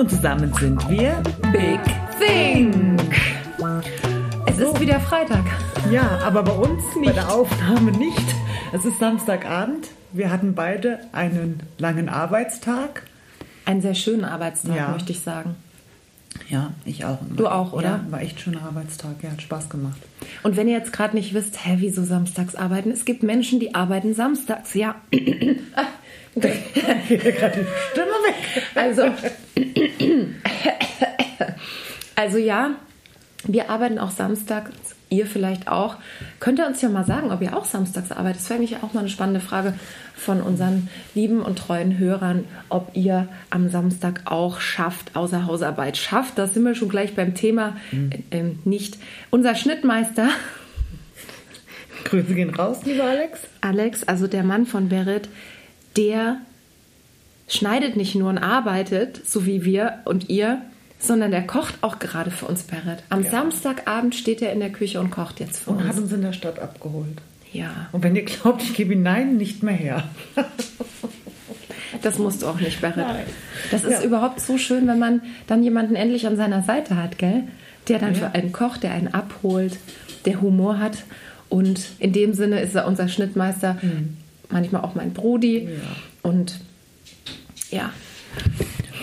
Und zusammen sind wir Big Think. Es ist wieder Freitag. Ja, aber bei uns, nicht. bei der Aufnahme nicht. Es ist Samstagabend. Wir hatten beide einen langen Arbeitstag. Einen sehr schönen Arbeitstag, ja. möchte ich sagen. Ja, ich auch. Du auch, oder? Ja, war echt schöner Arbeitstag. Ja, hat Spaß gemacht. Und wenn ihr jetzt gerade nicht wisst, hä, wieso samstags arbeiten? Es gibt Menschen, die arbeiten samstags, ja. gerade die Stimme weg. Also, also ja, wir arbeiten auch samstags ihr vielleicht auch. Könnt ihr uns ja mal sagen, ob ihr auch samstags arbeitet? Das wäre eigentlich auch mal eine spannende Frage von unseren lieben und treuen Hörern, ob ihr am Samstag auch schafft, außer Hausarbeit schafft. Da sind wir schon gleich beim Thema. Mhm. Äh, nicht. Unser Schnittmeister. Grüße gehen raus, lieber Alex. Alex, also der Mann von Berit, der schneidet nicht nur und arbeitet, so wie wir und ihr, sondern der kocht auch gerade für uns, Berit. Am ja. Samstagabend steht er in der Küche und kocht jetzt für und uns. Und hat uns in der Stadt abgeholt. Ja. Und wenn ihr glaubt, ich gebe ihn nein, nicht mehr her. Das musst du auch nicht, Berit. Nein. Das ist ja. überhaupt so schön, wenn man dann jemanden endlich an seiner Seite hat, gell? Der dann ja. für einen kocht, der einen abholt, der Humor hat. Und in dem Sinne ist er unser Schnittmeister, mhm. manchmal auch mein Brudi. Ja. Und ja,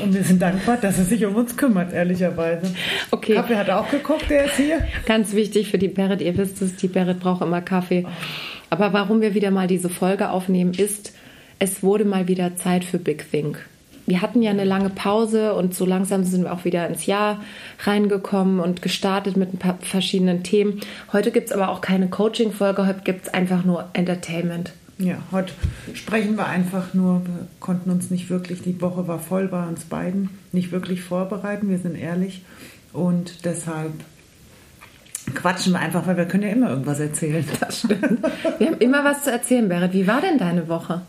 und wir sind dankbar, dass er sich um uns kümmert, ehrlicherweise. Okay. Kaffee hat auch gekocht, der ist hier. Ganz wichtig für die Berit, ihr wisst es, die Berit braucht immer Kaffee. Aber warum wir wieder mal diese Folge aufnehmen, ist, es wurde mal wieder Zeit für Big Think. Wir hatten ja eine lange Pause und so langsam sind wir auch wieder ins Jahr reingekommen und gestartet mit ein paar verschiedenen Themen. Heute gibt es aber auch keine Coaching-Folge, heute gibt es einfach nur Entertainment. Ja, heute sprechen wir einfach nur. Wir konnten uns nicht wirklich, die Woche war voll bei uns beiden, nicht wirklich vorbereiten. Wir sind ehrlich. Und deshalb quatschen wir einfach, weil wir können ja immer irgendwas erzählen. Das stimmt. Wir haben immer was zu erzählen, Berit. Wie war denn deine Woche?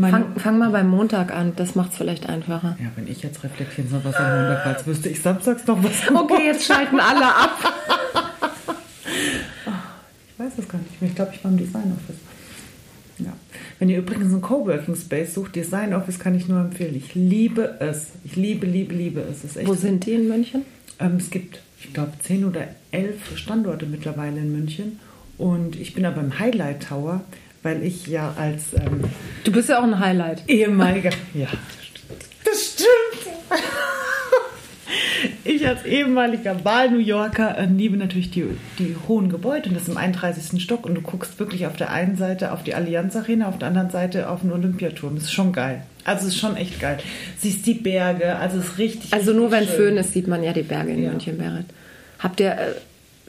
Fang, fang, mal beim Montag an, das macht es vielleicht einfacher. Ja, wenn ich jetzt reflektieren soll, was am Montag war, als wüsste ich samstags noch was. Okay, jetzt schalten alle ab. Ich weiß es gar nicht mehr. Ich glaube, ich war im Design Office. Ja. Wenn ihr übrigens einen Coworking Space sucht, Design Office kann ich nur empfehlen. Ich liebe es. Ich liebe, liebe, liebe es. es Wo sind die in München? Ähm, es gibt, ich glaube, zehn oder elf Standorte mittlerweile in München. Und ich bin aber im Highlight Tower, weil ich ja als. Ähm, du bist ja auch ein Highlight. Ehemaliger. ja. Das stimmt. Ich als ehemaliger Wahl-New Yorker äh, liebe natürlich die, die hohen Gebäude und das im 31. Stock und du guckst wirklich auf der einen Seite auf die Allianz Arena, auf der anderen Seite auf den Olympiaturm. Das ist schon geil. Also es ist schon echt geil. Siehst die Berge, also es ist richtig. Also richtig nur wenn schön. Föhn ist, sieht man ja die Berge in ja. München, Berit. Habt ihr, äh,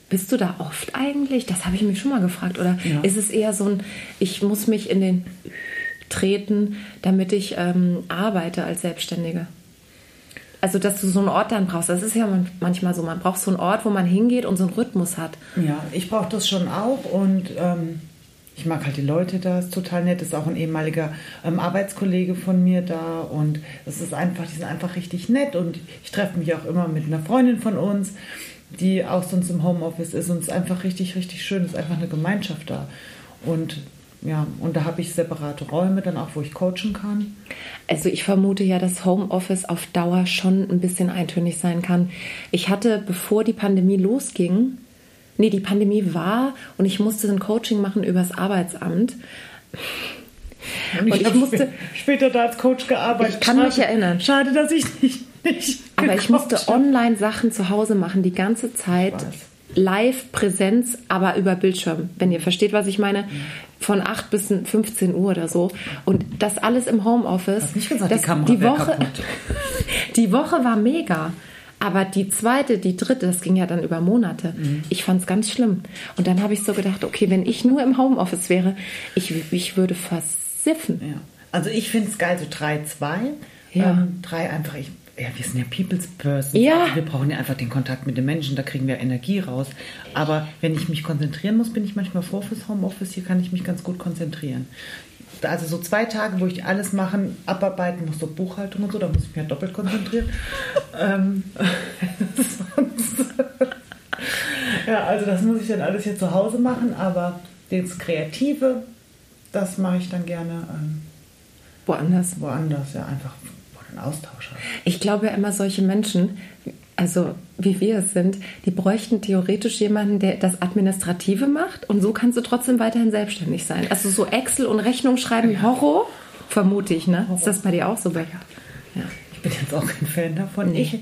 bist du da oft eigentlich? Das habe ich mich schon mal gefragt. Oder ja. ist es eher so ein, ich muss mich in den treten, damit ich ähm, arbeite als Selbstständige? Also dass du so einen Ort dann brauchst. Das ist ja manchmal so, man braucht so einen Ort, wo man hingeht und so einen Rhythmus hat. Ja, ich brauche das schon auch und ähm, ich mag halt die Leute da, ist total nett. Ist auch ein ehemaliger ähm, Arbeitskollege von mir da und es ist einfach, die sind einfach richtig nett und ich treffe mich auch immer mit einer Freundin von uns, die auch sonst im Homeoffice ist und es ist einfach richtig, richtig schön. Es ist einfach eine Gemeinschaft da und ja, und da habe ich separate Räume dann auch, wo ich coachen kann. Also ich vermute ja, dass Homeoffice auf Dauer schon ein bisschen eintönig sein kann. Ich hatte, bevor die Pandemie losging, nee, die Pandemie war und ich musste ein Coaching machen übers Arbeitsamt. Und ich, und ich musste später da als Coach gearbeitet. Ich kann schade, mich erinnern. Schade, dass ich nicht. nicht Aber ich musste online Sachen zu Hause machen die ganze Zeit. Live-Präsenz, aber über Bildschirm, wenn ihr versteht, was ich meine. Von 8 bis 15 Uhr oder so. Und das alles im Homeoffice. Nicht gesagt, das, die Kamera die Woche, die Woche war mega. Aber die zweite, die dritte, das ging ja dann über Monate. Mhm. Ich fand es ganz schlimm. Und dann habe ich so gedacht, okay, wenn ich nur im Homeoffice wäre, ich, ich würde versiffen. Ja. Also ich finde es geil, so 3, 2. Ja. Ähm, drei einfach, ich ja, wir sind ja People's Person. Ja. Wir brauchen ja einfach den Kontakt mit den Menschen, da kriegen wir Energie raus. Aber wenn ich mich konzentrieren muss, bin ich manchmal froh fürs Homeoffice. Hier kann ich mich ganz gut konzentrieren. Also so zwei Tage, wo ich alles machen, abarbeiten muss, so Buchhaltung und so, da muss ich mich ja doppelt konzentrieren. ähm, ja, also das muss ich dann alles hier zu Hause machen, aber das Kreative, das mache ich dann gerne ähm, woanders. Woanders, ja, einfach einen Austausch haben. Ich glaube ja immer, solche Menschen, also wie wir es sind, die bräuchten theoretisch jemanden, der das Administrative macht und so kannst du trotzdem weiterhin selbstständig sein. Also so Excel und Rechnung schreiben, Horror, vermute ich, ne? Horror. Ist das bei dir auch so, Becker? Ja. Ich bin jetzt auch kein Fan davon. Nee. Ich,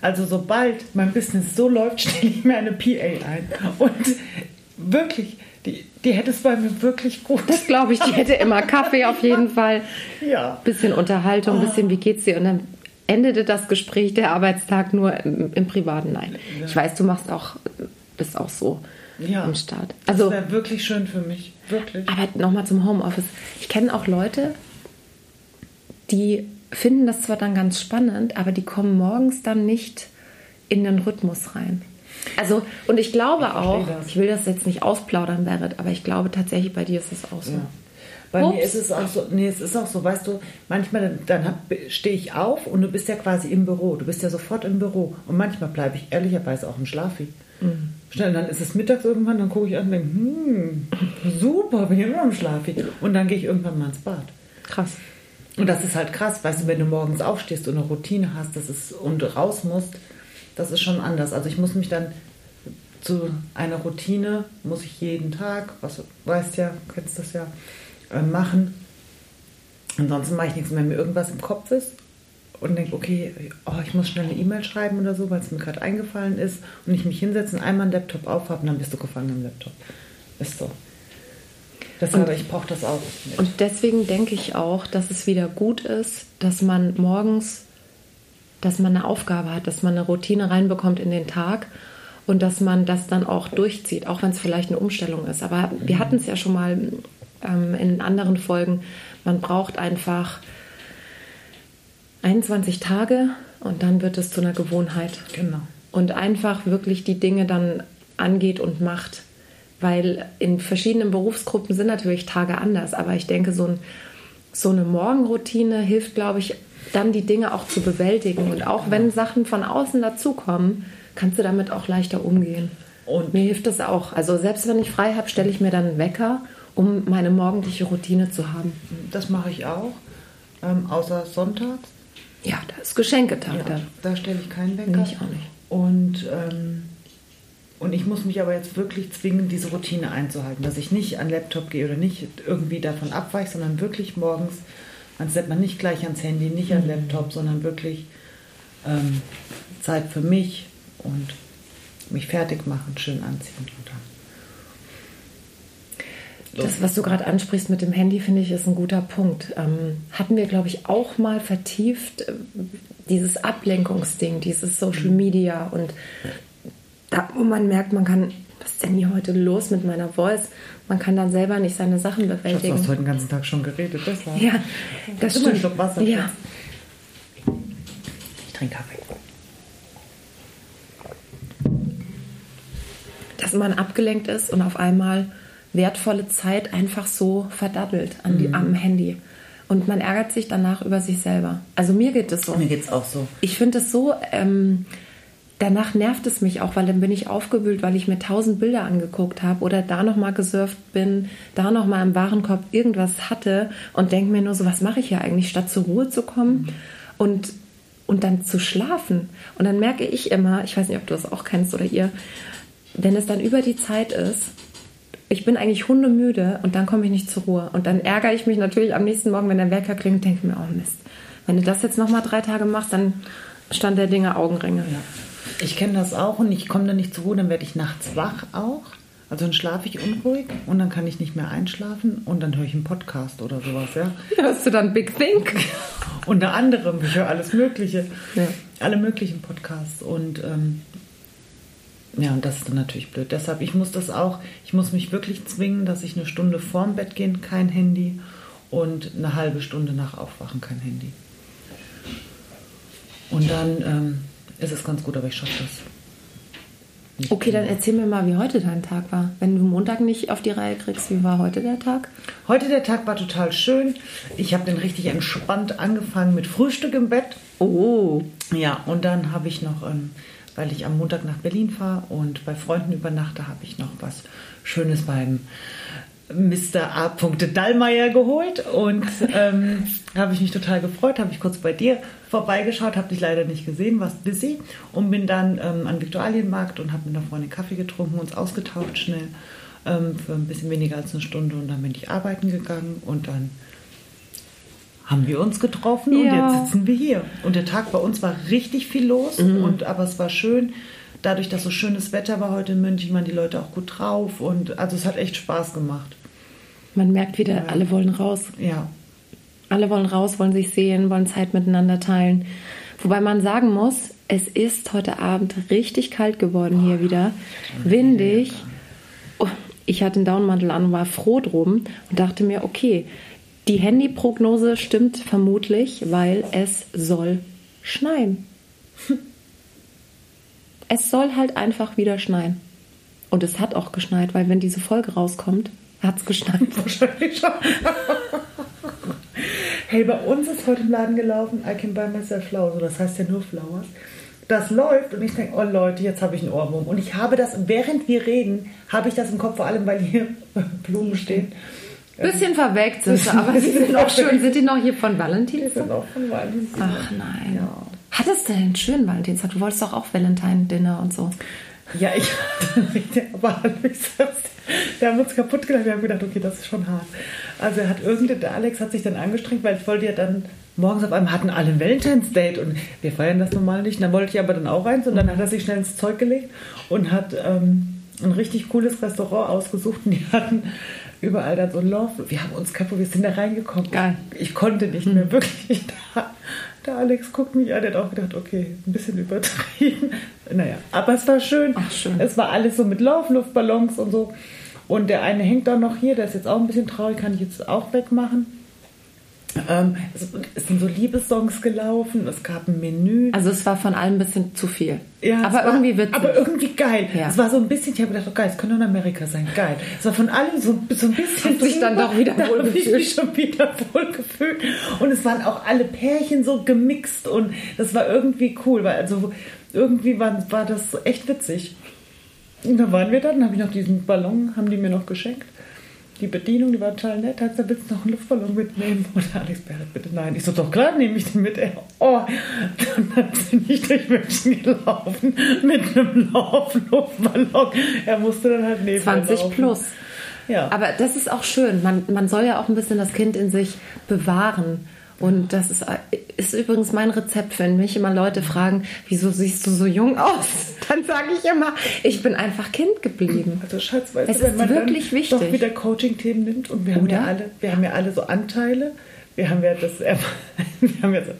also sobald mein Business so läuft, stelle ich mir eine PA ein. Und wirklich, die, die hätte es bei mir wirklich gut. Das glaube ich, die hätte immer Kaffee auf jeden Fall. Ja. Bisschen Unterhaltung, oh. bisschen, wie geht's dir? Und dann endete das Gespräch, der Arbeitstag nur im, im Privaten. Nein. Ja. Ich weiß, du machst auch, bist auch so ja. im Start. Also, das wäre wirklich schön für mich. Wirklich. Aber nochmal zum Homeoffice. Ich kenne auch Leute, die finden das zwar dann ganz spannend, aber die kommen morgens dann nicht in den Rhythmus rein. Also, und ich glaube ich auch, das. ich will das jetzt nicht ausplaudern, Berit, aber ich glaube tatsächlich, bei dir ist es auch so. Ja. Bei Ups. mir ist es auch so, nee, es ist auch so, weißt du, manchmal dann stehe ich auf und du bist ja quasi im Büro, du bist ja sofort im Büro und manchmal bleibe ich ehrlicherweise auch im Schlafi. Mhm. Schnell, dann ist es mittags irgendwann, dann gucke ich an und denke, hm, super, bin ich immer im Schlafi. Und dann gehe ich irgendwann mal ins Bad. Krass. Und das ist halt krass, weißt du, wenn du morgens aufstehst und eine Routine hast das ist, und raus musst, das ist schon anders. Also ich muss mich dann zu einer Routine, muss ich jeden Tag, was weißt ja, kennst das ja, äh, machen. Ansonsten mache ich nichts, wenn mir irgendwas im Kopf ist und denke, okay, oh, ich muss schnell eine E-Mail schreiben oder so, weil es mir gerade eingefallen ist und ich mich hinsetze und einmal einen Laptop aufhabe und dann bist du gefangen im Laptop. Ist so. Deshalb, und, ich brauche das auch. Mit. Und deswegen denke ich auch, dass es wieder gut ist, dass man morgens, dass man eine Aufgabe hat, dass man eine Routine reinbekommt in den Tag und dass man das dann auch durchzieht, auch wenn es vielleicht eine Umstellung ist. Aber wir hatten es ja schon mal ähm, in anderen Folgen. Man braucht einfach 21 Tage und dann wird es zu einer Gewohnheit. Genau. Und einfach wirklich die Dinge dann angeht und macht weil in verschiedenen Berufsgruppen sind natürlich Tage anders, aber ich denke, so, ein, so eine Morgenroutine hilft, glaube ich, dann die Dinge auch zu bewältigen. Und auch wenn Sachen von außen dazukommen, kannst du damit auch leichter umgehen. Und mir hilft das auch. Also selbst wenn ich frei habe, stelle ich mir dann einen Wecker, um meine morgendliche Routine zu haben. Das mache ich auch, ähm, außer sonntags. Ja, da ist Geschenketag ja, dann. Da stelle ich keinen Wecker. Nee, ich auch nicht. Und ähm, und ich muss mich aber jetzt wirklich zwingen, diese Routine einzuhalten, dass ich nicht an den Laptop gehe oder nicht irgendwie davon abweiche, sondern wirklich morgens, man setzt man nicht gleich ans Handy, nicht an mhm. Laptop, sondern wirklich ähm, Zeit für mich und mich fertig machen, schön anziehen und dann. Das, was du gerade ansprichst mit dem Handy, finde ich, ist ein guter Punkt. Ähm, hatten wir, glaube ich, auch mal vertieft, äh, dieses Ablenkungsding, dieses Social mhm. Media und da, wo man merkt, man kann, was ist denn hier heute los mit meiner Voice? Man kann dann selber nicht seine Sachen bewältigen. Du hast heute den ganzen Tag schon geredet, das war. Ja, das stimmt. Ein Schluck Wasser. Ja. Ich trinke Kaffee. Dass man abgelenkt ist und auf einmal wertvolle Zeit einfach so verdaddelt an die, mhm. am Handy. Und man ärgert sich danach über sich selber. Also mir geht es so. Mir geht es auch so. Ich finde es so, ähm, danach nervt es mich auch, weil dann bin ich aufgewühlt, weil ich mir tausend Bilder angeguckt habe oder da nochmal gesurft bin, da nochmal im Warenkorb irgendwas hatte und denke mir nur so, was mache ich hier eigentlich, statt zur Ruhe zu kommen und, und dann zu schlafen. Und dann merke ich immer, ich weiß nicht, ob du das auch kennst oder ihr, wenn es dann über die Zeit ist, ich bin eigentlich hundemüde und dann komme ich nicht zur Ruhe. Und dann ärgere ich mich natürlich am nächsten Morgen, wenn der Wecker klingt, denke mir, oh Mist, wenn du das jetzt nochmal drei Tage machst, dann stand der Dinge Augenringe. Ja. Ich kenne das auch und ich komme da nicht zur Ruhe, dann werde ich nachts wach auch. Also dann schlafe ich unruhig und dann kann ich nicht mehr einschlafen und dann höre ich einen Podcast oder sowas, ja. Hörst du dann Big Think? Unter anderem, ich höre alles Mögliche. Ja. Alle möglichen Podcasts und ähm, ja, und das ist dann natürlich blöd. Deshalb, ich muss das auch, ich muss mich wirklich zwingen, dass ich eine Stunde vorm Bett gehen, kein Handy und eine halbe Stunde nach Aufwachen kein Handy. Und dann ähm, ist es ganz gut, aber ich schaffe das. okay, dann erzähl mir mal, wie heute dein Tag war. Wenn du Montag nicht auf die Reihe kriegst, wie war heute der Tag? Heute der Tag war total schön. Ich habe den richtig entspannt angefangen mit Frühstück im Bett. Oh. Ja, und dann habe ich noch, ähm, weil ich am Montag nach Berlin fahre und bei Freunden übernachte, habe ich noch was Schönes beim Mr. A. Dallmayr geholt und ähm, habe ich mich total gefreut, habe ich kurz bei dir vorbeigeschaut, habe dich leider nicht gesehen, warst busy und bin dann ähm, an Viktualienmarkt und habe mit einer Freundin Kaffee getrunken, uns ausgetauscht schnell ähm, für ein bisschen weniger als eine Stunde und dann bin ich arbeiten gegangen und dann haben wir uns getroffen und Ja. jetzt sitzen wir hier. Und der Tag bei uns war richtig viel los, und, aber es war schön. Dadurch, dass so schönes Wetter war heute in München, waren die Leute auch gut drauf und also es hat echt Spaß gemacht. Man merkt wieder, alle wollen raus. Ja, Alle wollen raus, wollen sich sehen, wollen Zeit miteinander teilen. Wobei man sagen muss, es ist heute Abend richtig kalt geworden hier wieder. Windig. Oh, Ich hatte einen Downmantel an und war froh drum und dachte mir, okay, die Handyprognose stimmt vermutlich, weil es soll schneien. Es soll halt einfach wieder schneien. Und es hat auch geschneit, weil wenn diese Folge rauskommt, hat es geschneit. wahrscheinlich schon. hey, bei uns ist heute im Laden gelaufen, I can buy myself flowers, das heißt ja nur Flowers. Das läuft und ich denke, oh Leute, jetzt habe ich einen Ohrwurm. Und ich habe das, während wir reden, habe ich das im Kopf, vor allem weil hier Blumen stehen. Bisschen verwelkt sind sie, aber sie sind auch schön. Sind die noch hier von Valentinstag? Die sind auch von Valentinstag. Ach nein. Ja. Hattest du denn einen schönen Valentinstag? Du wolltest doch auch Valentine-Dinner und so. Ja, ich aber Alex, der haben uns kaputt gemacht. Wir haben gedacht, okay, das ist schon hart. Also er hat irgendwie, der Alex hat sich dann angestrengt, weil ich wollte ja dann morgens auf einmal hatten alle Valentine's Date und wir feiern das normal nicht. Und dann wollte ich aber dann auch eins und dann hat er sich schnell ins Zeug gelegt und hat ähm, ein richtig cooles Restaurant ausgesucht und die hatten überall dann so ein Love. Wir haben uns kaputt, wir sind da reingekommen. Geil. Ich konnte nicht mehr wirklich. Da, der Alex guckt mich an, der hat auch gedacht, okay, ein bisschen übertrieben. Naja, aber es war schön. Ach, schön. Es war alles so mit Laufluftballons und so. Und der eine hängt auch noch hier, der ist jetzt auch ein bisschen traurig, kann ich jetzt auch wegmachen. Ähm, es, es sind so Liebessongs gelaufen, es gab ein Menü. Also es war von allem ein bisschen zu viel. Ja, aber war, irgendwie witzig. Aber irgendwie geil. Ja. Es war so ein bisschen, ich habe gedacht, oh geil, es könnte in Amerika sein, geil. Es war von allem so, so ein bisschen. Hast dich dann doch wieder Da wohl ich mich schon wieder wohl gefühlt. Und es waren auch alle Pärchen so gemixt und das war irgendwie cool, weil also irgendwie war, war das echt witzig. Und da waren wir dann, dann habe ich noch diesen Ballon, haben die mir noch geschenkt. Die Bedienung, die war total nett, hat gesagt, willst du noch einen Luftballon mitnehmen? Und Alex Barrett, bitte nein. Ich so, doch klar nehme ich den mit. Er, oh, dann bin ich durch München gelaufen mit einem Lauf Luftballon. Er musste dann halt neben mir 20 laufen. plus. Ja. Aber das ist auch schön. Man, man soll ja auch ein bisschen das Kind in sich bewahren. Und das ist, ist übrigens mein Rezept, wenn mich immer Leute fragen, wieso siehst du so jung aus? Dann sage ich immer, ich bin einfach Kind geblieben. Also Schatz, weißt Es du, wenn ist man wirklich dann wichtig. doch wieder Coaching-Themen nimmt und wir haben ja Oder? alle, wir haben ja alle so Anteile. Wir haben ja das, wir haben ja so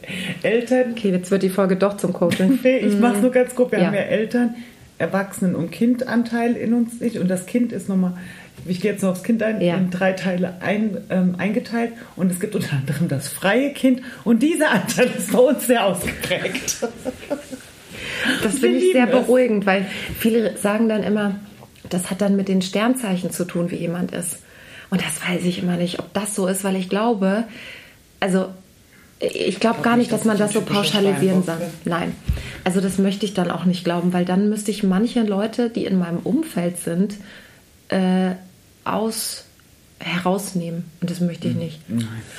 Eltern, Okay, jetzt wird die Folge doch zum Coaching. Nee, ich mache es nur ganz grob. Wir Ja. haben ja Eltern, Erwachsenen- und Kindanteil in uns nicht. Und das Kind ist nochmal, ich gehe jetzt noch aufs Kind ein, Ja. in drei Teile ein, ähm, eingeteilt. Und es gibt unter anderem das freie Kind. Und dieser Anteil ist bei uns sehr ausgeprägt. Das finde ich sehr es. beruhigend, weil viele sagen dann immer, das hat dann mit den Sternzeichen zu tun, wie jemand ist. Und das weiß ich immer nicht, ob das so ist, weil ich glaube, also ich glaube gar nicht, dass dass man das so pauschalisieren soll. Nein. Also das möchte ich dann auch nicht glauben, weil dann müsste ich manche Leute, die in meinem Umfeld sind, äh, aus herausnehmen. Und das möchte ich nicht.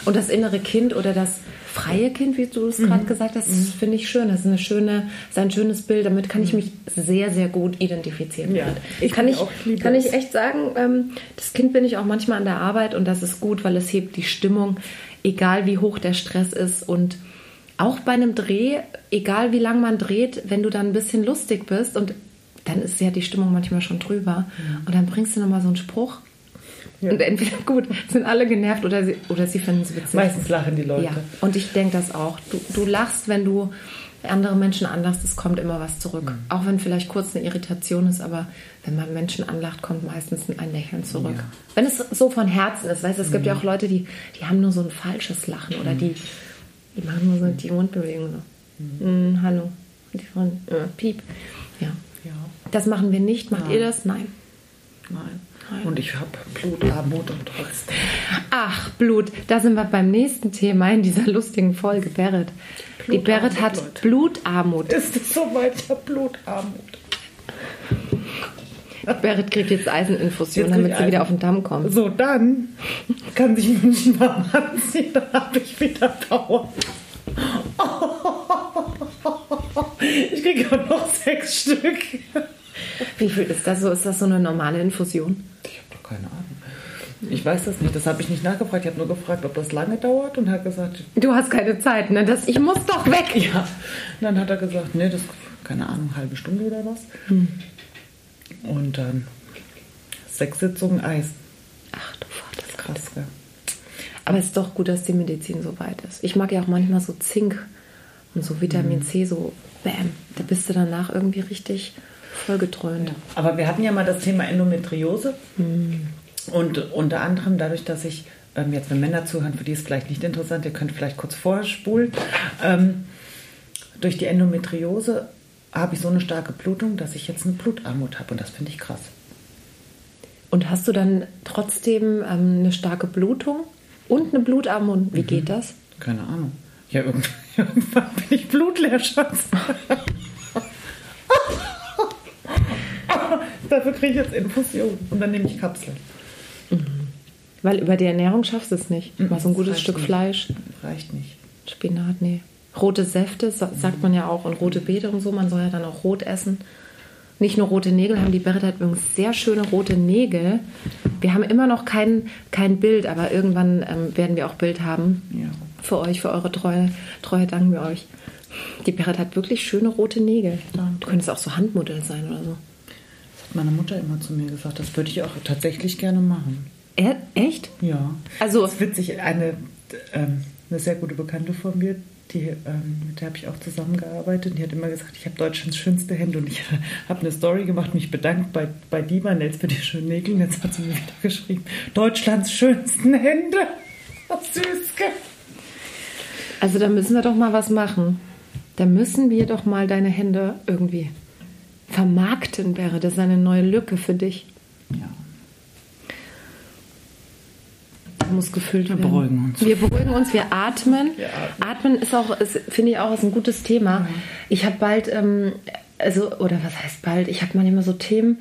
Und das innere Kind oder das freie Kind, wie du es Mhm. gerade gesagt hast, das finde ich schön. Das ist, eine schöne, ist ein schönes Bild. Damit kann ich mich sehr, sehr gut identifizieren. Mhm. Ja, ich kann, ich, kann ich echt sagen, ähm, das Kind bin ich auch manchmal an der Arbeit und das ist gut, weil es hebt die Stimmung, egal wie hoch der Stress ist. Und auch bei einem Dreh, egal wie lang man dreht, wenn du dann ein bisschen lustig bist und dann ist ja die Stimmung manchmal schon drüber. Und dann bringst du nochmal so einen Spruch. Ja. Und entweder gut, sind alle genervt oder sie, oder sie finden es witzig. Meistens lachen die Leute. Ja, und ich denke das auch. Du, du lachst, wenn du andere Menschen anlachst, es kommt immer was zurück. Mhm. Auch wenn vielleicht kurz eine Irritation ist, aber wenn man Menschen anlacht, kommt meistens ein Lächeln zurück. Ja. Wenn es so von Herzen ist, weißt du, es gibt Mhm. ja auch Leute, die, die haben nur so ein falsches Lachen oder die, die machen nur so die Mundbewegung so. Mm, hallo. Die von, äh, piep. Ja. Ja, Das machen wir nicht. Macht Ja. ihr das? Nein. nein. Und ich habe Blutarmut und trotzdem. Ach, Blut. Da sind wir beim nächsten Thema in dieser lustigen Folge, Berit. Die Blutarmut, Berit hat Leute. Blutarmut. Ist es soweit? Ich habe Blutarmut. Berit kriegt jetzt Eiseninfusion, Jetzt damit sie wieder Eisen. auf den Damm kommt. So, dann kann sich nicht warm anziehen, dann habe ich wieder Power. Ich kriege aber noch sechs Stück. Wie viel ist das so? Ist das so eine normale Infusion? Ich habe doch keine Ahnung. Ich weiß das nicht, das habe ich nicht nachgefragt. Ich habe nur gefragt, ob das lange dauert und hat gesagt, Du hast keine Zeit, ne? Das, ich muss doch weg. ja. Und dann hat er gesagt, nee, das keine Ahnung, halbe Stunde oder was. Und dann sechs Sitzungen Eis. Ach du Vater. Krass, gell? Aber es ist doch gut, dass die Medizin so weit ist. Ich mag ja auch manchmal so Zink und so Vitamin C, so bam. Da bist du danach irgendwie richtig vollgetrönt. Aber wir hatten ja mal das Thema Endometriose. Und unter anderem dadurch, dass ich, ähm, jetzt wenn Männer zuhören, für die ist es vielleicht nicht interessant, ihr könnt vielleicht kurz vorspulen. Ähm, durch die Endometriose habe ich so eine starke Blutung, dass ich jetzt eine Blutarmut habe. Und das finde ich krass. Und hast du dann trotzdem ähm, eine starke Blutung und eine Blutarmut? Wie geht das? Keine Ahnung. Ja, irgendwann, irgendwann bin ich blutleer, Schatz. Dafür kriege ich jetzt Infusion. Und dann nehme ich Kapseln. Weil über die Ernährung schaffst du es nicht. Mal so ein gutes Stück nicht. Fleisch, Reicht nicht. Spinat, nee. Rote Säfte, sa- sagt man ja auch, und rote Beete und so. Man soll ja dann auch rot essen. Nicht nur rote Nägel haben die Berit hat übrigens sehr schöne rote Nägel. Wir haben immer noch kein, kein Bild, aber irgendwann ähm, werden wir auch Bild haben. Ja. Für euch, für eure Treue, Treue danken wir euch. Die Berit hat wirklich schöne rote Nägel. Danke. Du könntest auch so Handmodell sein oder so. Hat meine Mutter immer zu mir gesagt. Das würde ich auch tatsächlich gerne machen. E echt? Ja. Also- das ist witzig. Eine, ähm, eine sehr gute Bekannte von mir, die, ähm, mit der habe ich auch zusammengearbeitet. Die hat immer gesagt, ich habe Deutschlands schönste Hände. Und ich habe eine Story gemacht, mich bedankt bei, bei Divanels für die schönen Nägel. Und jetzt hat sie mir wieder geschrieben, Deutschlands schönsten Hände. Süß, gell? Also da müssen wir doch mal was machen. Da müssen wir doch mal deine Hände irgendwie vermarkten, wäre das eine neue Lücke für dich. Ja. Muss gefüllt Wir werden. beruhigen uns. Wir beruhigen uns, wir atmen. Wir atmen. atmen. ist auch, ist, finde ich auch, ist ein gutes Thema. Ich habe bald, ähm, also, oder was heißt bald? Ich habe manchmal so Themen,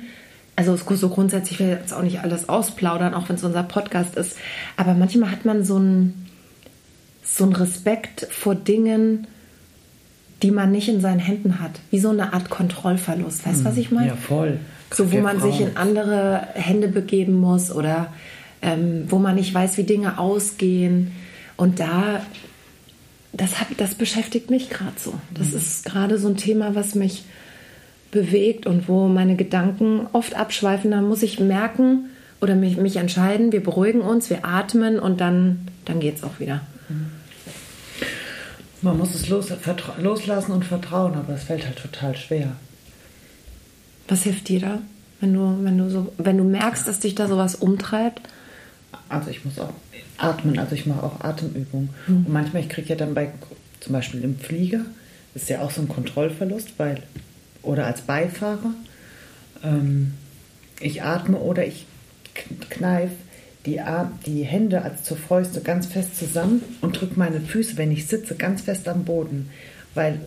also so grundsätzlich, ich will jetzt auch nicht alles ausplaudern, auch wenn es unser Podcast ist, aber manchmal hat man so einen so einen Respekt vor Dingen, die man nicht in seinen Händen hat. Wie so eine Art Kontrollverlust. Weißt du, was ich meine? Ja, voll. So, wo man sich in andere Hände begeben muss oder ähm, wo man nicht weiß, wie Dinge ausgehen. Und da, das, hat, das beschäftigt mich gerade so. Das Mhm. ist gerade so ein Thema, was mich bewegt und wo meine Gedanken oft abschweifen. Da muss ich merken oder mich, mich entscheiden, wir beruhigen uns, wir atmen und dann, dann geht es auch wieder. Man muss es los, loslassen und vertrauen, aber es fällt halt total schwer. Was hilft dir da? Wenn du, wenn du so, wenn du merkst, dass dich da sowas umtreibt, Also ich muss auch atmen, also ich mache auch Atemübungen. Und manchmal, ich kriege ja dann bei, zum Beispiel im Flieger, ist ja auch so ein Kontrollverlust, weil, oder als Beifahrer, ähm, ich atme oder ich kneife die, Ar- die Hände als zur Fäuste ganz fest zusammen und drücke meine Füße, wenn ich sitze, ganz fest am Boden. Weil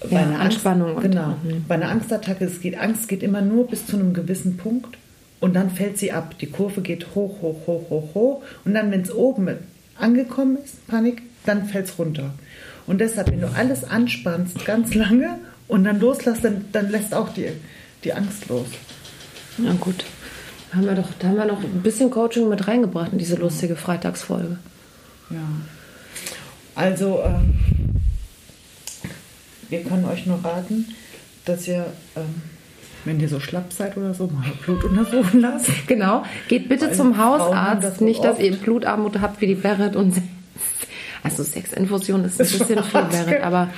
bei Ja, einer Anspannung Angst, genau, mhm. bei einer Angstattacke, es geht, Angst geht immer nur bis zu einem gewissen Punkt und dann fällt sie ab. Die Kurve geht hoch, hoch, hoch, hoch, hoch und dann, wenn es oben angekommen ist, Panik, dann fällt es runter. Und deshalb, wenn du alles anspannst ganz lange und dann loslässt, dann, dann lässt auch die, die Angst los. Na gut. Da haben wir doch, da haben wir noch ein bisschen Coaching mit reingebracht in diese lustige Freitagsfolge. Ja. Also, ähm, wir können euch nur raten, dass ihr, ähm, wenn ihr so schlapp seid oder so, mal Blut untersuchen lasst. Genau. Geht bitte Weil zum Hausarzt. das Nicht, dass ihr Blutarmut habt wie die Berit und also Sexinfusion ist ein bisschen viel, gell? aber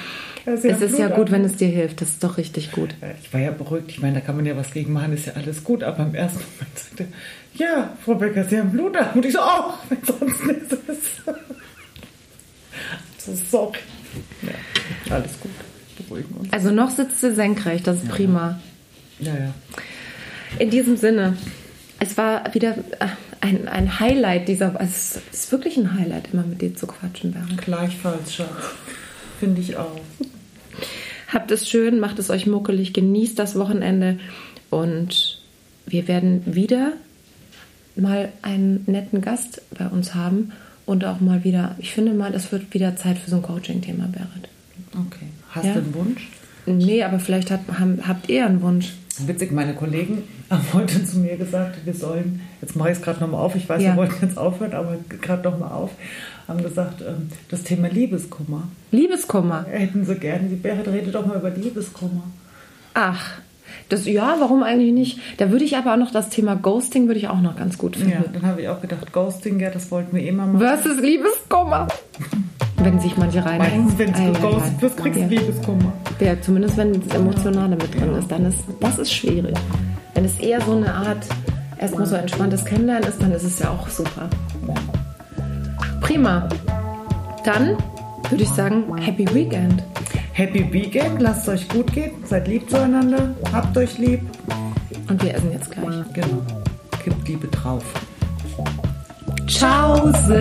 ist ja es ist ja Blutarmut. gut, wenn es dir hilft. Das ist doch richtig gut. Äh, Ich war ja beruhigt. Ich meine, da kann man ja was gegen machen, ist ja alles gut. Aber im ersten Moment sagte er, ja, Frau Becker, Sie haben Blutarmut. Ich so, auch, wenn sonst nichts ist. Das ist sorry. Ja, alles gut. Beruhigen uns. Also noch sitzt sie senkrecht, das ist prima. Ja, ja. In diesem Sinne, es war wieder äh, ein, ein Highlight dieser. Also es ist wirklich ein Highlight, immer mit dir zu quatschen, Berit. Gleichfalls, Schatz. Finde ich auch. Habt es schön, macht es euch muckelig, genießt das Wochenende und wir werden wieder mal einen netten Gast bei uns haben und auch mal wieder, ich finde mal, es wird wieder Zeit für so ein Coaching-Thema, Berit. Okay. Hast Ja. du einen Wunsch? Nee, aber vielleicht hat, haben, habt ihr einen Wunsch. Witzig, meine Kollegen haben heute zu mir gesagt, wir sollen, jetzt mache ich es gerade nochmal auf, ich weiß, Ja. wir wollten jetzt aufhören, aber gerade nochmal auf, haben gesagt, ähm, das Thema Liebeskummer Liebeskummer. hätten sie gerne. Die Berit redet doch mal über Liebeskummer. Ach, das, ja, warum eigentlich nicht? Da würde ich aber auch noch das Thema Ghosting würde ich auch noch ganz gut finden. Ja, dann habe ich auch gedacht, Ghosting, ja, das wollten wir immer machen. Versus Liebeskummer. Wenn sich manche reinhängen. Wenn du ei. wirst, kriegst du ja. Liebeskummer. ja, zumindest wenn das Emotionale mit drin ist, dann ist das ist schwierig. Wenn es eher so eine Art erstmal so entspanntes Kennenlernen ist, dann ist es ja auch super. Prima. Dann würde ich sagen, Happy Weekend. Happy Weekend, lasst es euch gut gehen, seid lieb zueinander, habt euch lieb. Und wir essen jetzt gleich. Genau, kippt Liebe drauf. Tschaußen.